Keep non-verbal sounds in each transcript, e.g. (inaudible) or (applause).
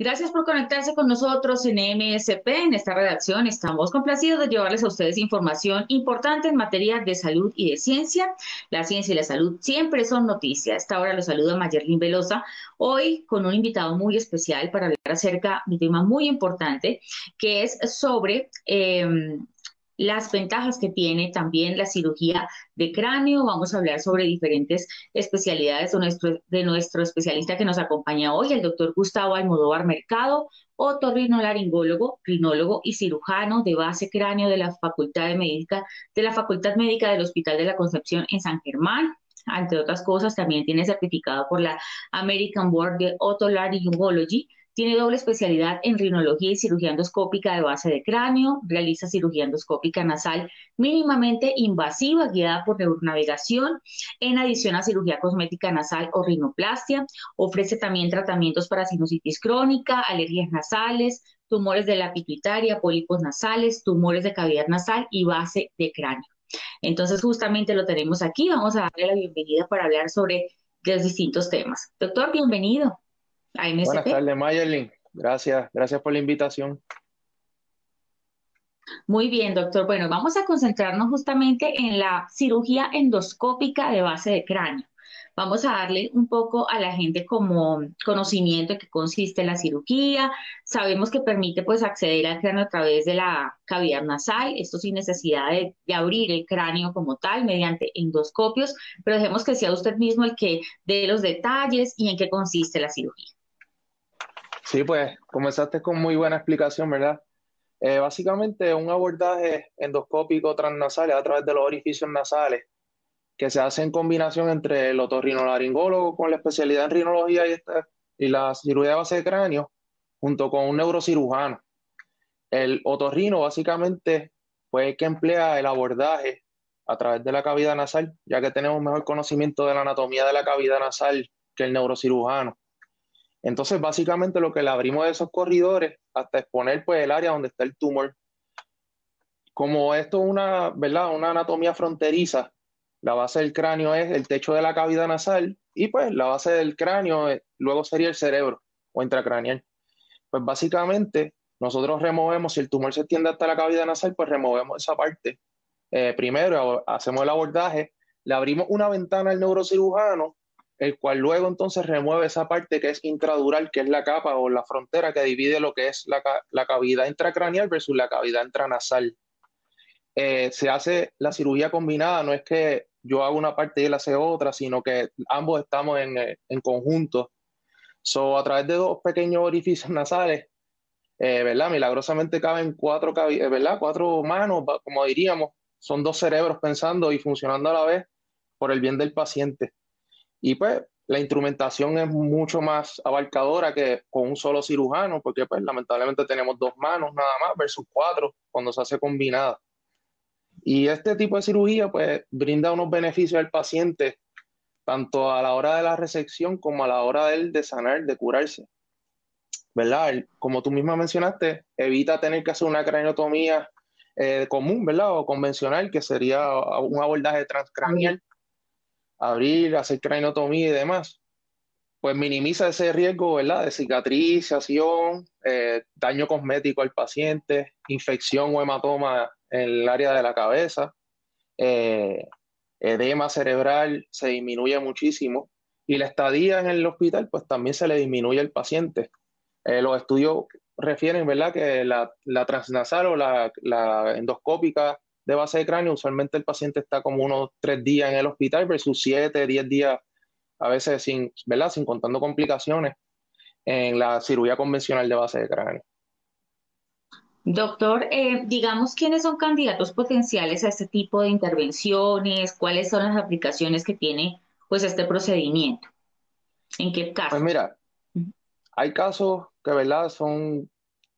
Gracias por conectarse con nosotros en MSP. En esta redacción estamos complacidos de llevarles a ustedes información importante en materia de salud y de ciencia. La ciencia y la salud siempre son noticias. Esta hora los saluda Mayerlin Velosa, hoy con un invitado muy especial para hablar acerca de un tema muy importante que es sobre eh, las ventajas que tiene también la cirugía de cráneo. Vamos a hablar sobre diferentes especialidades de nuestro, de nuestro especialista que nos acompaña hoy, el doctor Gustavo Almodóvar Mercado, otorrinolaringólogo, rinólogo y cirujano de base cráneo de la Facultad de Médica, de la Facultad Médica del Hospital de la Concepción en San Germán. Entre otras cosas, también tiene certificado por la American Board de Otolaryngology tiene doble especialidad en rinología y cirugía endoscópica de base de cráneo. Realiza cirugía endoscópica nasal mínimamente invasiva guiada por neuronavegación. En adición a cirugía cosmética nasal o rinoplastia. Ofrece también tratamientos para sinusitis crónica, alergias nasales, tumores de la pituitaria, pólipos nasales, tumores de cavidad nasal y base de cráneo. Entonces, justamente lo tenemos aquí. Vamos a darle la bienvenida para hablar sobre los distintos temas. Doctor, bienvenido. Buenas tardes, Mayerlin. Gracias, gracias por la invitación. Muy bien, doctor. Bueno, vamos a concentrarnos justamente en la cirugía endoscópica de base de cráneo. Vamos a darle un poco a la gente como conocimiento de qué consiste la cirugía. Sabemos que permite pues acceder al cráneo a través de la cavidad nasal, esto sin necesidad de, de abrir el cráneo como tal mediante endoscopios, pero dejemos que sea usted mismo el que dé los detalles y en qué consiste la cirugía. Sí, pues comenzaste con muy buena explicación, ¿verdad? Eh, básicamente un abordaje endoscópico transnasal a través de los orificios nasales que se hace en combinación entre el otorrinolaringólogo con la especialidad en rinología y, y la cirugía de base de cráneo junto con un neurocirujano. El otorrino básicamente fue el que emplea el abordaje a través de la cavidad nasal, ya que tenemos mejor conocimiento de la anatomía de la cavidad nasal que el neurocirujano. Entonces, básicamente lo que le abrimos de esos corredores hasta exponer pues, el área donde está el tumor. Como esto es una, ¿verdad? una anatomía fronteriza, la base del cráneo es el techo de la cavidad nasal y pues la base del cráneo eh, luego sería el cerebro o intracraneal. Pues básicamente nosotros removemos, si el tumor se extiende hasta la cavidad nasal, pues removemos esa parte. Eh, primero hacemos el abordaje, le abrimos una ventana al neurocirujano el cual luego entonces remueve esa parte que es intradural, que es la capa o la frontera que divide lo que es la, cavidad intracraneal versus la cavidad intranasal. Eh, se hace la cirugía combinada, no es que yo hago una parte y él hace otra, sino que ambos estamos en, eh, conjunto. So, a través de dos pequeños orificios (laughs) nasales, eh, ¿verdad? Milagrosamente caben cuatro, ¿verdad? cuatro manos, como diríamos, son dos cerebros pensando y funcionando a la vez por el bien del paciente. Y pues la instrumentación es mucho más abarcadora que con un solo cirujano, porque pues lamentablemente tenemos dos manos nada más versus cuatro cuando se hace combinada. Y este tipo de cirugía pues brinda unos beneficios al paciente tanto a la hora de la resección como a la hora de, de sanar, de curarse. ¿Verdad? Como tú misma mencionaste, evita tener que hacer una craniotomía eh, común, ¿verdad? O convencional, que sería un abordaje transcranial abrir, hacer craniotomía y demás, pues minimiza ese riesgo, ¿verdad? De cicatrización, eh, daño cosmético al paciente, infección o hematoma en el área de la cabeza, eh, edema cerebral se disminuye muchísimo y la estadía en el hospital, pues también se le disminuye al paciente. Eh, los estudios refieren, ¿verdad?, que la, transnasal o la, la endoscópica de base de cráneo, usualmente el paciente está como unos tres días en el hospital versus siete, diez días, a veces sin, ¿verdad? Sin contando complicaciones en la cirugía convencional de base de cráneo. Doctor, eh, digamos quiénes son candidatos potenciales a este tipo de intervenciones, cuáles son las aplicaciones que tiene pues este procedimiento. ¿En qué caso? Pues mira, hay casos que verdad son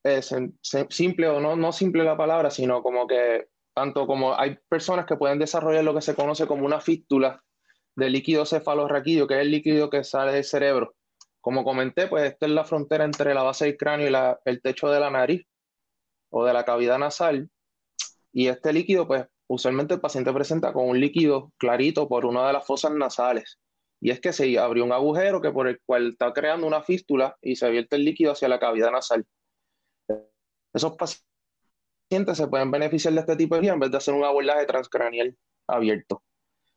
eh, simples o no, no simple la palabra, sino como que tanto como hay personas que pueden desarrollar lo que se conoce como una fístula del líquido cefalorraquídeo, que es el líquido que sale del cerebro. Como comenté, pues esta es la frontera entre la base del cráneo y el techo de la nariz o de la cavidad nasal. Y este líquido, pues usualmente el paciente presenta con un líquido clarito por una de las fosas nasales. Y es que se abrió un agujero que por el cual está creando una fístula y se vierte el líquido hacia la cavidad nasal. Esos pacientes se pueden beneficiar de este tipo de vía en vez de hacer un abordaje transcranial abierto.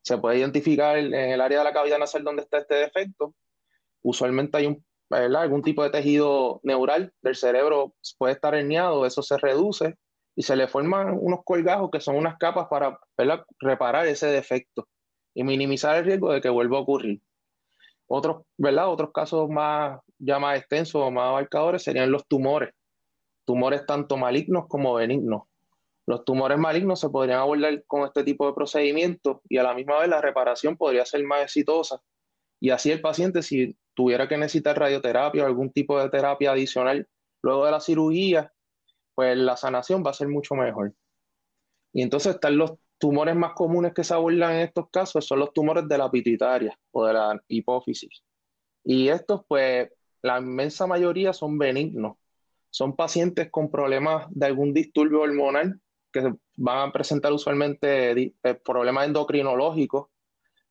Se puede identificar en el área de la cavidad nasal donde está este defecto. Usualmente hay un, algún tipo de tejido neural del cerebro, puede estar herniado, eso se reduce y se le forman unos colgajos que son unas capas para reparar ese defecto y minimizar el riesgo de que vuelva a ocurrir. Otros. Otros casos más, ya más extensos o más abarcadores serían los tumores. Tumores tanto malignos como benignos. Los tumores malignos se podrían abordar con este tipo de procedimientos y a la misma vez la reparación podría ser más exitosa. Y así el paciente, si tuviera que necesitar radioterapia o algún tipo de terapia adicional luego de la cirugía, pues la sanación va a ser mucho mejor. Y entonces están los tumores más comunes que se abordan en estos casos, son los tumores de la pituitaria o de la hipófisis. Y estos, pues, la inmensa mayoría son benignos. Son pacientes con problemas de algún disturbio hormonal que van a presentar usualmente eh, problemas endocrinológicos,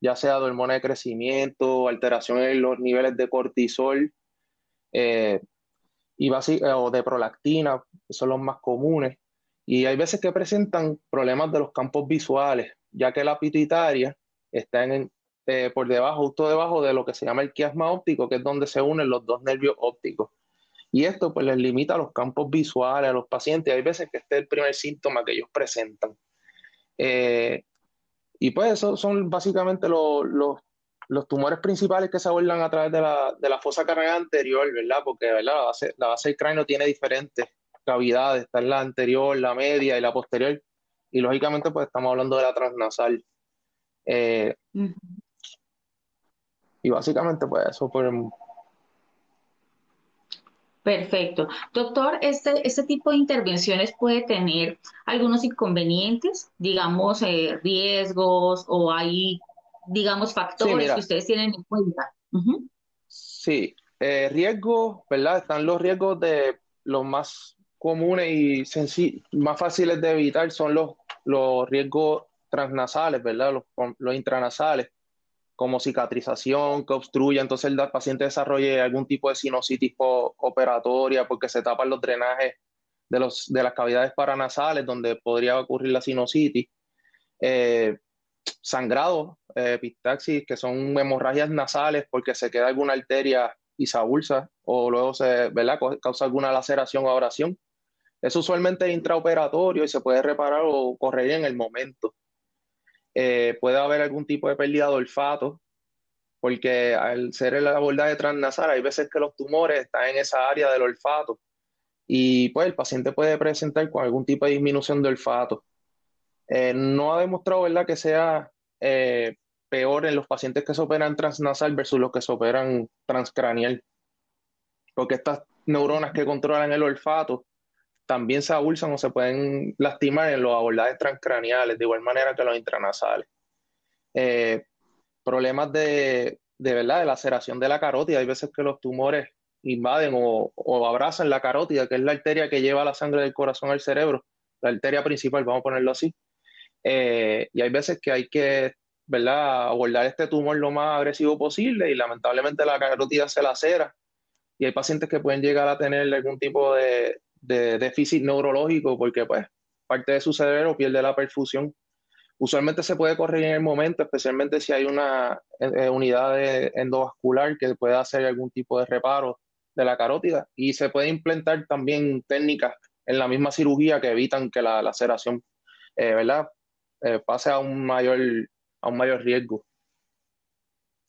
ya sea de hormona de crecimiento, alteración en los niveles de cortisol eh, y o de prolactina, son los más comunes. Y hay veces que presentan problemas de los campos visuales, ya que la pituitaria está en, eh, por debajo, justo debajo de lo que se llama el quiasma óptico, que es donde se unen los dos nervios ópticos. Y esto pues les limita los campos visuales a los pacientes. Hay veces que este es el primer síntoma que ellos presentan. Eh, y pues esos son básicamente los, los, tumores principales que se abordan a través de la, de la fosa craneal anterior, ¿verdad? Porque ¿verdad? La, base, la base del cráneo tiene diferentes cavidades, está en la anterior, la media y la posterior. Y lógicamente, pues estamos hablando de la transnasal. Eh, y básicamente, pues eso por... Perfecto. Doctor, este, este tipo de intervenciones puede tener algunos inconvenientes, digamos, eh, riesgos o hay, digamos, factores que ustedes tienen en cuenta. Sí, eh, riesgos, ¿verdad? Están los riesgos de los más comunes y más fáciles de evitar son los, los riesgos transnasales, ¿verdad? Los, los intranasales, como cicatrización que obstruya, entonces el paciente desarrolle algún tipo de sinusitis operatoria porque se tapan los drenajes de, los, de las cavidades paranasales donde podría ocurrir la sinusitis. Eh, sangrado, eh, epistaxis, que son hemorragias nasales porque se queda alguna arteria y se abulsa o luego se ¿verdad? causa alguna laceración o abrasión. Es usualmente intraoperatorio y se puede reparar o correr en el momento. Eh, puede haber algún tipo de pérdida de olfato, porque al ser el abordaje transnasal hay veces que los tumores están en esa área del olfato y pues el paciente puede presentar con algún tipo de disminución de olfato. Eh, no ha demostrado ¿verdad? que sea eh, peor en los pacientes que se operan transnasal versus los que se operan transcranial, porque estas neuronas que controlan el olfato también se abulsan o se pueden lastimar en los abordajes transcraniales, de igual manera que los intranasales. Eh, problemas de, de, ¿verdad? de laceración de la carótida. Hay veces que los tumores invaden o, o, abrazan la carótida, que es la arteria que lleva la sangre del corazón al cerebro, la arteria principal, vamos a ponerlo así. Eh, y hay veces que hay que ¿verdad? abordar este tumor lo más agresivo posible y lamentablemente la carótida se lacera y hay pacientes que pueden llegar a tener algún tipo de, de déficit neurológico porque pues parte de su cerebro pierde la perfusión. Usualmente se puede correr en el momento, especialmente si hay una eh, eh, unidad endovascular que pueda hacer algún tipo de reparo de la carótida y se puede implantar también técnicas en la misma cirugía que evitan que la laceración eh, ¿verdad? pase a un mayor, a un mayor riesgo.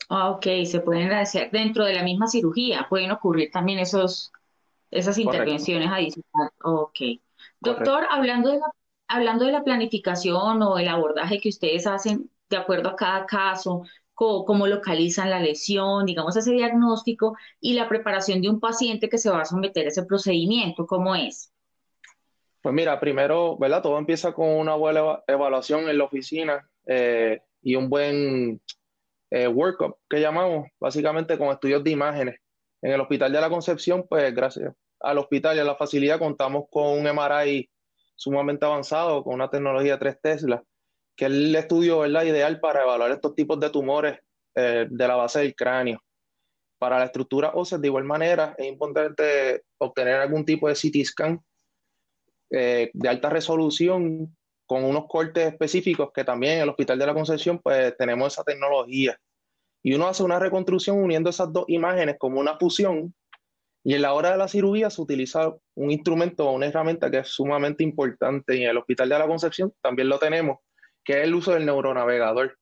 Ah, ok, se pueden hacer dentro de la misma cirugía, pueden ocurrir también esos, esas intervenciones adicionales. Ok. Doctor, hablando de, la, hablando de la planificación o el abordaje que ustedes hacen de acuerdo a cada caso, cómo, localizan la lesión, digamos, ese diagnóstico y la preparación de un paciente que se va a someter a ese procedimiento, ¿cómo es? Pues mira, primero, ¿verdad? Todo empieza con una buena evaluación en la oficina eh, y un buen eh, workup que llamamos, básicamente con estudios de imágenes. En el Hospital de la Concepción, pues gracias al hospital y a la facilidad contamos con un MRI sumamente avanzado, con una tecnología 3 Tesla, que es el estudio ¿verdad? ideal para evaluar estos tipos de tumores eh, de la base del cráneo. Para la estructura ósea, de igual manera, es importante obtener algún tipo de CT scan eh, de alta resolución con unos cortes específicos que también en el Hospital de la Concepción pues tenemos esa tecnología. Y uno hace una reconstrucción uniendo esas dos imágenes como una fusión y en la hora de la cirugía se utiliza un instrumento o una herramienta que es sumamente importante y en el Hospital de la Concepción también lo tenemos, que es el uso del neuronavegador.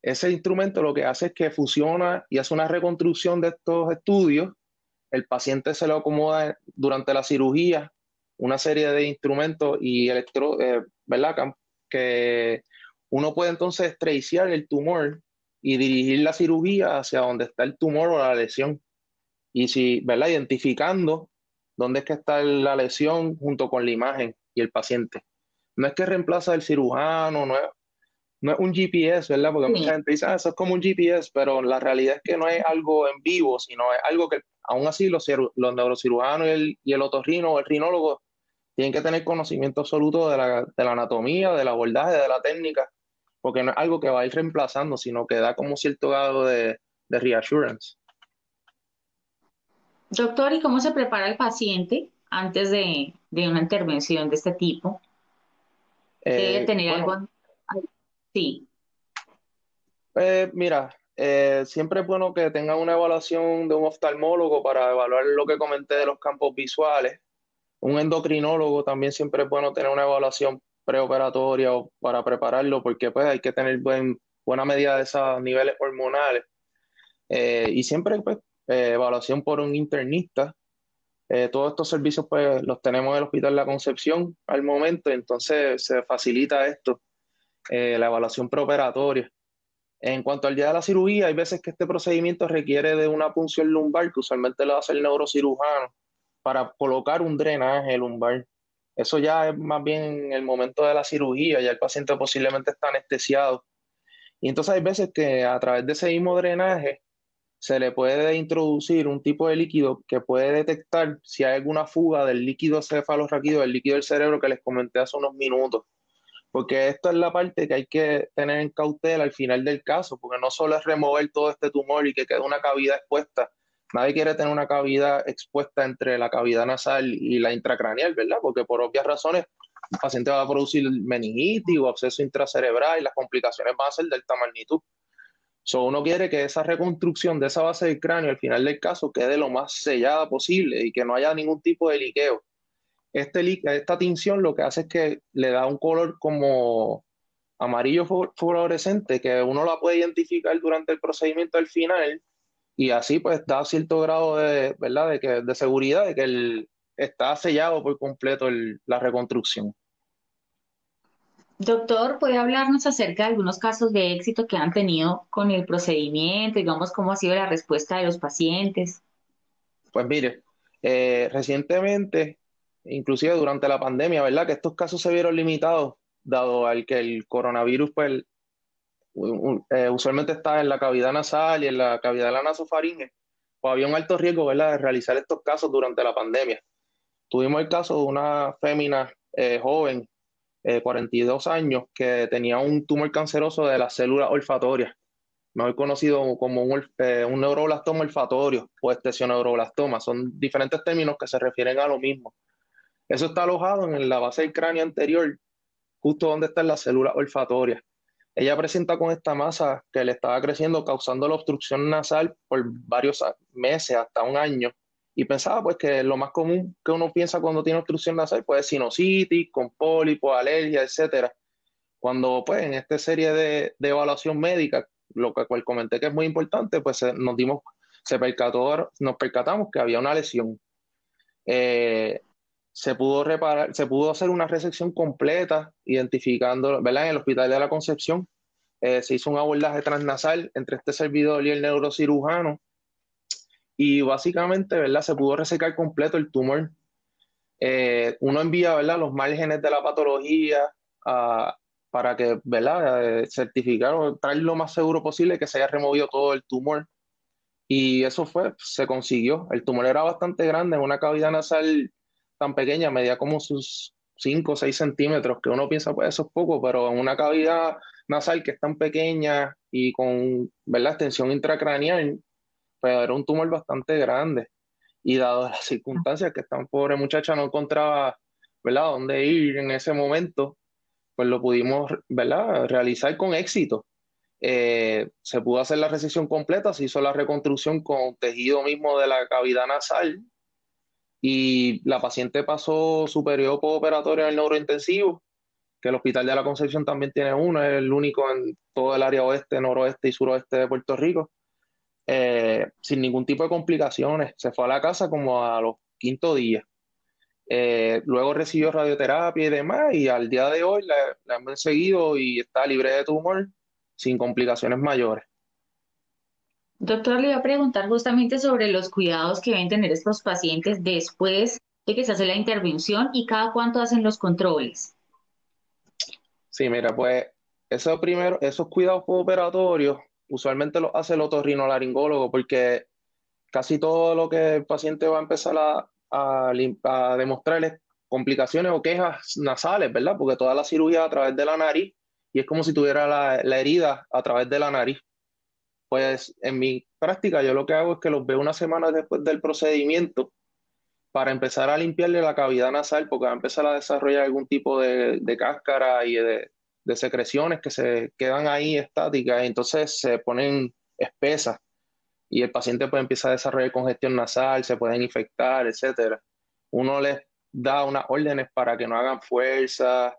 Ese instrumento lo que hace es que fusiona y hace una reconstrucción de estos estudios. El paciente se lo acomoda durante la cirugía una serie de instrumentos y electro, eh, ¿verdad? Que uno puede entonces traiciar el tumor y dirigir la cirugía hacia donde está el tumor o la lesión. Y si, ¿verdad? Identificando dónde es que está la lesión junto con la imagen y el paciente. No es que reemplaza el cirujano, no es, no es un GPS, ¿verdad? Porque mucha gente dice, ah, eso es como un GPS, pero la realidad es que no es algo en vivo, sino es algo que aún así los, los neurocirujanos y el, y el otorrino o el rinólogo tienen que tener conocimiento absoluto de la, de la anatomía, del abordaje, de la técnica, porque no es algo que va a ir reemplazando, sino que da como cierto grado de, de reassurance. Doctor, ¿y cómo se prepara el paciente antes de, de una intervención de este tipo? ¿Debe eh, tener algo? Sí. Eh, mira, eh, siempre es bueno que tenga una evaluación de un oftalmólogo para evaluar lo que comenté de los campos visuales. Un endocrinólogo también siempre es bueno tener una evaluación preoperatoria para prepararlo, porque pues hay que tener buena medida de esos niveles hormonales. y siempre pues, evaluación por un internista. todos estos servicios pues los tenemos en el Hospital La Concepción al momento, entonces se facilita esto, la evaluación preoperatoria. En cuanto al día de la cirugía, hay veces que este procedimiento requiere de una punción lumbar, que usualmente lo hace el neurocirujano, para colocar un drenaje lumbar. Eso ya es más bien en el momento de la cirugía, ya el paciente posiblemente está anestesiado. Y entonces hay veces que a través de ese mismo drenaje se le puede introducir un tipo de líquido que puede detectar si hay alguna fuga del líquido cefalorraquídeo, del líquido del cerebro que les comenté hace unos minutos porque esto es la parte que hay que tener en cautela al final del caso, porque no solo es remover todo este tumor y que quede una cavidad expuesta, nadie quiere tener una cavidad expuesta entre la cavidad nasal y la intracraneal, ¿verdad? Porque por obvias razones el paciente va a producir meningitis o absceso intracerebral y las complicaciones van a ser de alta magnitud. So, uno quiere que esa reconstrucción de esa base del cráneo al final del caso quede lo más sellada posible y que no haya ningún tipo de liqueo este, esta tinción lo que hace es que le da un color como amarillo fluorescente que uno la puede identificar durante el procedimiento al final y así pues da cierto grado de, ¿verdad? de, que, de seguridad de que el, está sellado por completo la reconstrucción. Doctor, ¿puede hablarnos acerca de algunos casos de éxito que han tenido con el procedimiento? Digamos, ¿cómo ha sido la respuesta de los pacientes? Pues mire, eh, recientemente inclusive durante la pandemia, ¿verdad? Que estos casos se vieron limitados, dado al que el coronavirus, pues, eh, usualmente está en la cavidad nasal y en la cavidad de la nasofaringe, pues había un alto riesgo, ¿verdad?, de realizar estos casos durante la pandemia. Tuvimos el caso de una fémina eh, joven, 42 eh, años, que tenía un tumor canceroso de las células olfatorias, mejor conocido como un, neuroblastoma olfatorio o estesioneuroblastoma. Son diferentes términos que se refieren a lo mismo. Eso está alojado en la base del cráneo anterior, justo donde están las células olfatorias. Ella presenta con esta masa que le estaba creciendo, causando la obstrucción nasal por varios meses, hasta un año. Y pensaba pues que lo más común que uno piensa cuando tiene obstrucción nasal pues sinusitis, con pólipo, alergia, etcétera. Cuando pues en esta serie de, evaluación médica, lo que cual comenté que es muy importante, pues nos dimos, se percató, nos percatamos que había una lesión. Eh, se pudo reparar, se pudo hacer una resección completa, identificando, ¿verdad? En el Hospital de la Concepción eh, se hizo un abordaje transnasal entre este servidor y el neurocirujano y básicamente, ¿verdad? Se pudo resecar completo el tumor. eh, uno envía ¿verdad? los márgenes de la patología para que ¿verdad? Eh, certificar o traer lo más seguro posible que se haya removido todo el tumor. Y eso fue, se consiguió. El tumor era bastante grande, en una cavidad nasal tan pequeña, medía como sus 5 o 6 centímetros, que uno piensa, pues eso es poco, pero en una cavidad nasal que es tan pequeña y con ¿verdad? extensión intracraneal, pues era un tumor bastante grande. Y dado las circunstancias que esta pobre muchacha no encontraba, ¿verdad?, dónde ir en ese momento, pues lo pudimos, ¿verdad?, realizar con éxito. Eh, se pudo hacer la recesión completa, se hizo la reconstrucción con tejido mismo de la cavidad nasal y la paciente pasó su periodo postoperatorio en el neurointensivo, que el Hospital de la Concepción también tiene uno, es el único en todo el área oeste, noroeste y suroeste de Puerto Rico. Eh, sin ningún tipo de complicaciones. Se fue a la casa como a los quinto días. Eh, luego recibió radioterapia y demás, y al día de hoy la, hemos seguido y está libre de tumor sin complicaciones mayores. Doctor, le iba a preguntar justamente sobre los cuidados que deben tener estos pacientes después de que se hace la intervención y cada cuánto hacen los controles. Sí, mira, pues esos cuidados operatorios usualmente lo hace el otorrinolaringólogo porque casi todo lo que el paciente va a empezar a, a, demostrarles complicaciones o quejas nasales, ¿verdad? Porque toda la cirugía a través de la nariz y es como si tuviera la, la, herida a través de la nariz. Pues en mi práctica yo lo que hago es que los veo una semana después del procedimiento para empezar a limpiarle la cavidad nasal porque va a empezar a desarrollar algún tipo de, de cáscara y de, de secreciones que se quedan ahí estáticas y entonces se ponen espesas y el paciente puede empezar a desarrollar congestión nasal, se pueden infectar, etcétera. Uno les da unas órdenes para que no hagan fuerza,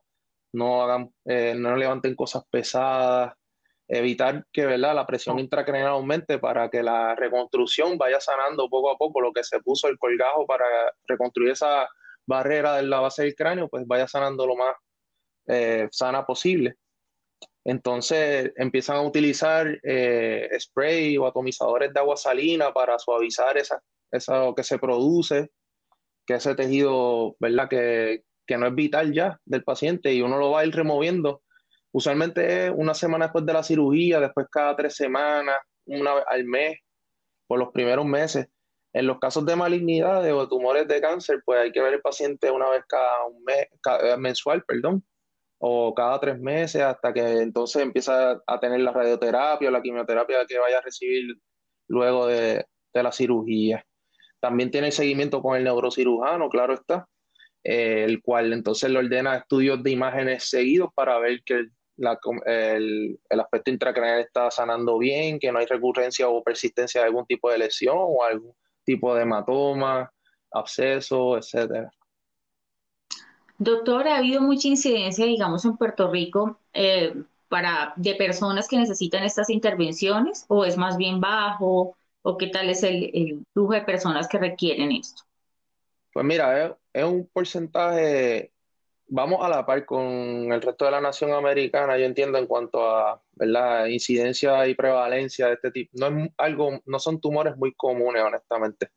no hagan, eh, no levanten cosas pesadas, evitar que ¿verdad? la presión intracraneal aumente para que la reconstrucción vaya sanando poco a poco lo que se puso el colgajo para reconstruir esa barrera de la base del cráneo, pues vaya sanando lo más eh, sana posible. Entonces empiezan a utilizar eh, spray o atomizadores de agua salina para suavizar esa, eso que se produce, que ese tejido, ¿verdad? Que, que no es vital ya del paciente y uno lo va a ir removiendo. Usualmente es una semana después de la cirugía, después cada tres semanas, una vez al mes, por los primeros meses. En los casos de malignidades o tumores de cáncer, pues hay que ver el paciente una vez cada un mes, cada, mensual, perdón, o cada tres meses hasta que entonces empieza a tener la radioterapia o la quimioterapia que vaya a recibir luego de, la cirugía. También tiene seguimiento con el neurocirujano, claro está, eh, el cual entonces le ordena estudios de imágenes seguidos para ver que el, el, aspecto intracraneal está sanando bien, que no hay recurrencia o persistencia de algún tipo de lesión o algún tipo de hematoma, absceso, etcétera. Doctor, ¿ha habido mucha incidencia, digamos, en Puerto Rico eh, para, de personas que necesitan estas intervenciones o es más bien bajo o qué tal es el, flujo de personas que requieren esto? Pues mira, es, un porcentaje, vamos a la par con el resto de la nación americana, yo entiendo en cuanto a ¿verdad? incidencia y prevalencia de este tipo. No es algo, no son tumores muy comunes, honestamente.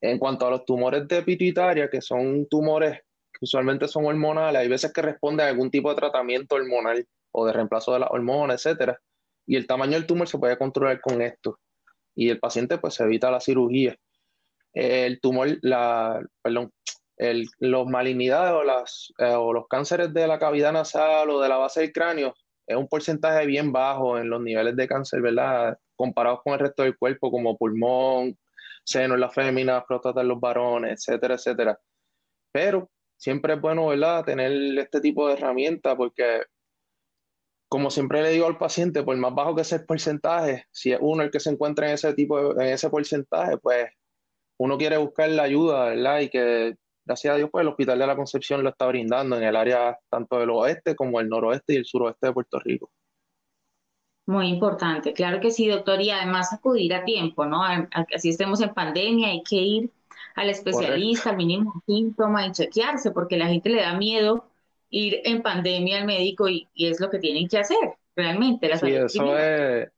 En cuanto a los tumores de pituitaria, que son tumores usualmente son hormonales, hay veces que responden a algún tipo de tratamiento hormonal o de reemplazo de la hormona, etcétera, y el tamaño del tumor se puede controlar con esto y el paciente pues evita la cirugía. El tumor, la, perdón, el, los malignidades o, las, eh, o los cánceres de la cavidad nasal o de la base del cráneo es un porcentaje bien bajo en los niveles de cáncer, ¿verdad? Comparados con el resto del cuerpo, como pulmón, seno en las féminas, próstata en los varones, etcétera, etcétera. Pero siempre es bueno, ¿verdad?, tener este tipo de herramientas porque, como siempre le digo al paciente, por más bajo que sea el porcentaje, si es uno el que se encuentra en ese tipo, en ese porcentaje, pues uno quiere buscar la ayuda, ¿verdad? Y que, gracias a Dios, pues el Hospital de la Concepción lo está brindando en el área tanto del oeste como el noroeste y el suroeste de Puerto Rico. Muy importante, claro que sí, doctor, y además acudir a tiempo, ¿no? Así estemos en pandemia, hay que ir al especialista, al mínimo síntoma y chequearse, porque la gente le da miedo ir en pandemia al médico y, es lo que tienen que hacer, realmente. sí, eso es,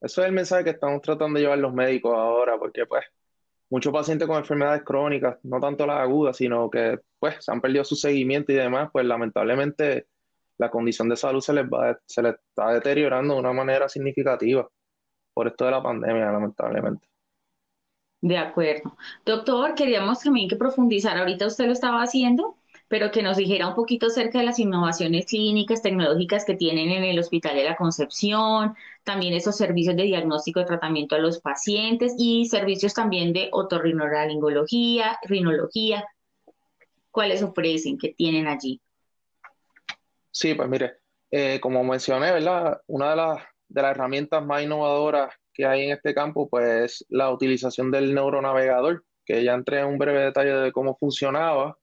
eso es el mensaje que estamos tratando de llevar los médicos ahora, porque pues muchos pacientes con enfermedades crónicas, no tanto las agudas, sino que pues han perdido su seguimiento y demás, pues lamentablemente la condición de salud se les, va, se les está deteriorando de una manera significativa por esto de la pandemia, lamentablemente. De acuerdo. Doctor, queríamos también que profundizar, ahorita usted lo estaba haciendo, pero que nos dijera un poquito acerca de las innovaciones clínicas, tecnológicas que tienen en el Hospital de la Concepción, también esos servicios de diagnóstico y tratamiento a los pacientes y servicios también de otorrinolaringología, rinología. ¿Cuáles ofrecen? ¿Qué tienen allí? Sí, pues mire, eh, como mencioné, ¿verdad? Una de las, herramientas más innovadoras que hay en este campo, pues la utilización del neuronavegador, que ya entré en un breve detalle de cómo funcionaba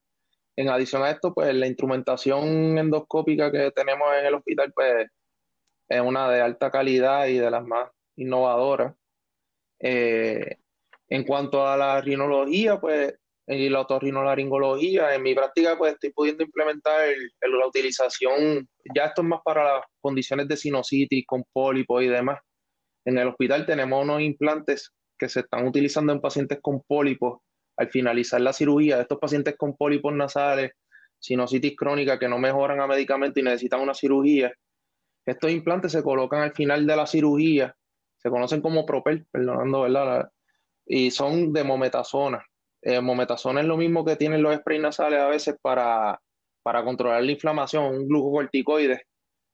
en adición a esto, pues la instrumentación endoscópica que tenemos en el hospital, pues es una de alta calidad y de las más innovadoras. Eh, en cuanto a la rinología, pues, y la otorrinolaringología, en mi práctica, pues estoy pudiendo implementar la utilización, ya esto es más para las condiciones de sinusitis, con pólipos y demás. En el hospital tenemos unos implantes que se están utilizando en pacientes con pólipos al finalizar la cirugía estos pacientes con pólipos nasales, sinusitis crónica que no mejoran a medicamento y necesitan una cirugía, estos implantes se colocan al final de la cirugía, se conocen como propel, perdonando, ¿verdad? Y son de mometasona. Eh, mometasona es lo mismo que tienen los sprays nasales a veces para, para controlar la inflamación, un glucocorticoide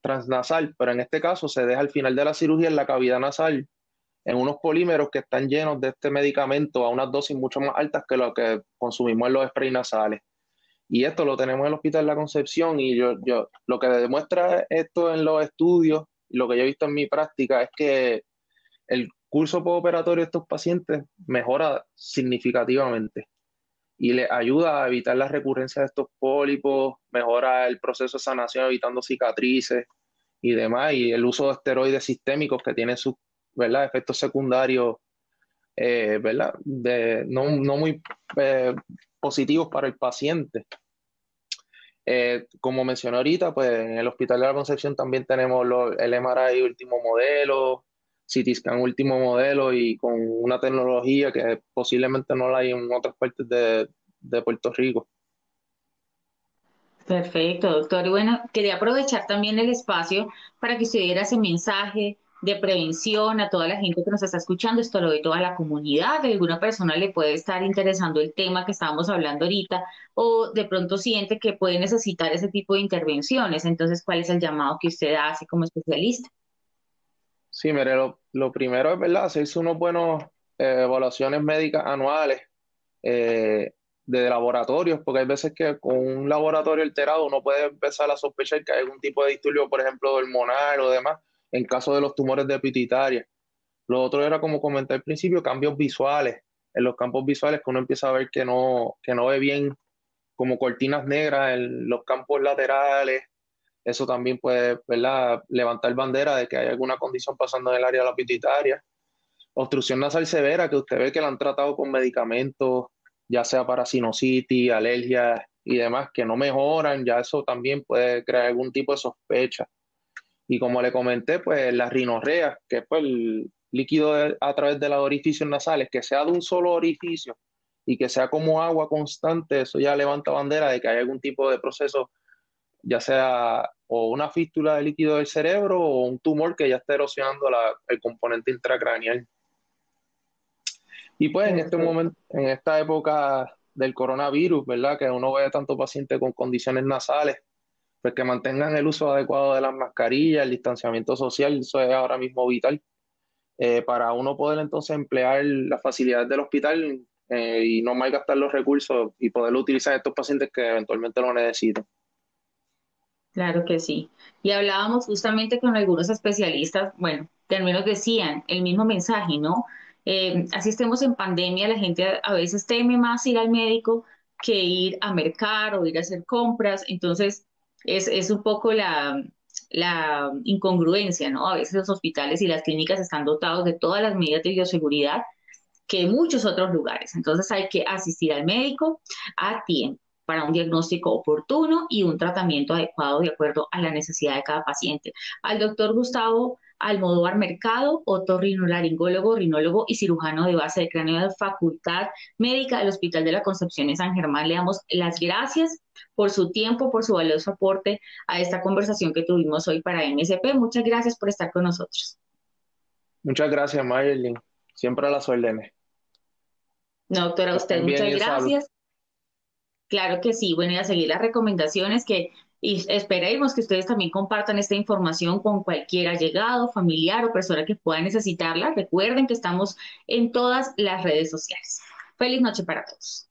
transnasal, pero en este caso se deja al final de la cirugía en la cavidad nasal en unos polímeros que están llenos de este medicamento a unas dosis mucho más altas que lo que consumimos en los sprays nasales. Y esto lo tenemos en el Hospital la Concepción y yo, yo, lo que demuestra esto en los estudios, lo que yo he visto en mi práctica es que el curso postoperatorio de estos pacientes mejora significativamente y les ayuda a evitar la recurrencia de estos pólipos, mejora el proceso de sanación evitando cicatrices y demás, y el uso de esteroides sistémicos que tienen sus ¿verdad? Efectos secundarios, eh, ¿verdad? De, no, muy eh, positivos para el paciente. Eh, como mencioné ahorita, pues en el Hospital de la Concepción también tenemos el MRI último modelo, CT scan último modelo y con una tecnología que posiblemente no la hay en otras partes de, de Puerto Rico. Perfecto, doctor. Y bueno, quería aprovechar también el espacio para que usted diera ese mensaje de prevención a toda la gente que nos está escuchando, esto lo ve toda la comunidad, de alguna persona le puede estar interesando el tema que estábamos hablando ahorita o de pronto siente que puede necesitar ese tipo de intervenciones. Entonces, ¿cuál es el llamado que usted hace como especialista? Sí, mire, lo, primero es, ¿verdad? Hacerse unos buenos eh, evaluaciones médicas anuales eh, de laboratorios, porque hay veces que con un laboratorio alterado uno puede empezar a sospechar que hay algún tipo de disturbio, por ejemplo, hormonal o demás, en caso de los tumores de pituitaria. Lo otro era, como comenté al principio, cambios visuales. En los campos visuales que uno empieza a ver que no, que no ve bien, como cortinas negras en los campos laterales. Eso también puede levantar bandera de que hay alguna condición pasando en el área de la pituitaria. Obstrucción nasal severa, que usted ve que la han tratado con medicamentos, ya sea para sinusitis, alergias y demás, que no mejoran, ya eso también puede crear algún tipo de sospecha. Y como le comenté, pues la rinorrea, que es pues, el líquido a través de los orificios nasales, que sea de un solo orificio y que sea como agua constante, eso ya levanta bandera de que hay algún tipo de proceso, ya sea o una fístula de líquido del cerebro o un tumor que ya está erosionando el componente intracraneal. Y pues en este momento, en esta época del coronavirus, ¿verdad? Que uno ve tanto pacientes con condiciones nasales, pues que mantengan el uso adecuado de las mascarillas, el distanciamiento social, eso es ahora mismo vital. Eh, para uno poder entonces emplear las facilidades del hospital eh, y no malgastar los recursos y poderlo utilizar en estos pacientes que eventualmente lo necesitan. Claro que sí. Y hablábamos justamente con algunos especialistas, bueno, que al menos decían el mismo mensaje, ¿no? Eh, así estemos en pandemia, la gente a veces teme más ir al médico que ir a mercar o ir a hacer compras. Entonces, es, un poco la, incongruencia, ¿no? A veces los hospitales y las clínicas están dotados de todas las medidas de bioseguridad que en muchos otros lugares. Entonces hay que asistir al médico a tiempo. para un diagnóstico oportuno y un tratamiento adecuado de acuerdo a la necesidad de cada paciente. Al doctor Gustavo Almodóvar Mercado, otorrinolaringólogo, rinólogo y cirujano de base de cráneo de Facultad Médica del Hospital de la Concepción en San Germán. Le damos las gracias por su tiempo, por su valioso aporte a esta conversación que tuvimos hoy para MSP. Muchas gracias por estar con nosotros. Muchas gracias, Mayerlin. Siempre a las órdenes. No, doctora, usted muchas gracias. Claro que sí. Bueno, y a seguir las recomendaciones que y esperemos que ustedes también compartan esta información con cualquier allegado, familiar o persona que pueda necesitarla. Recuerden que estamos en todas las redes sociales. Feliz noche para todos.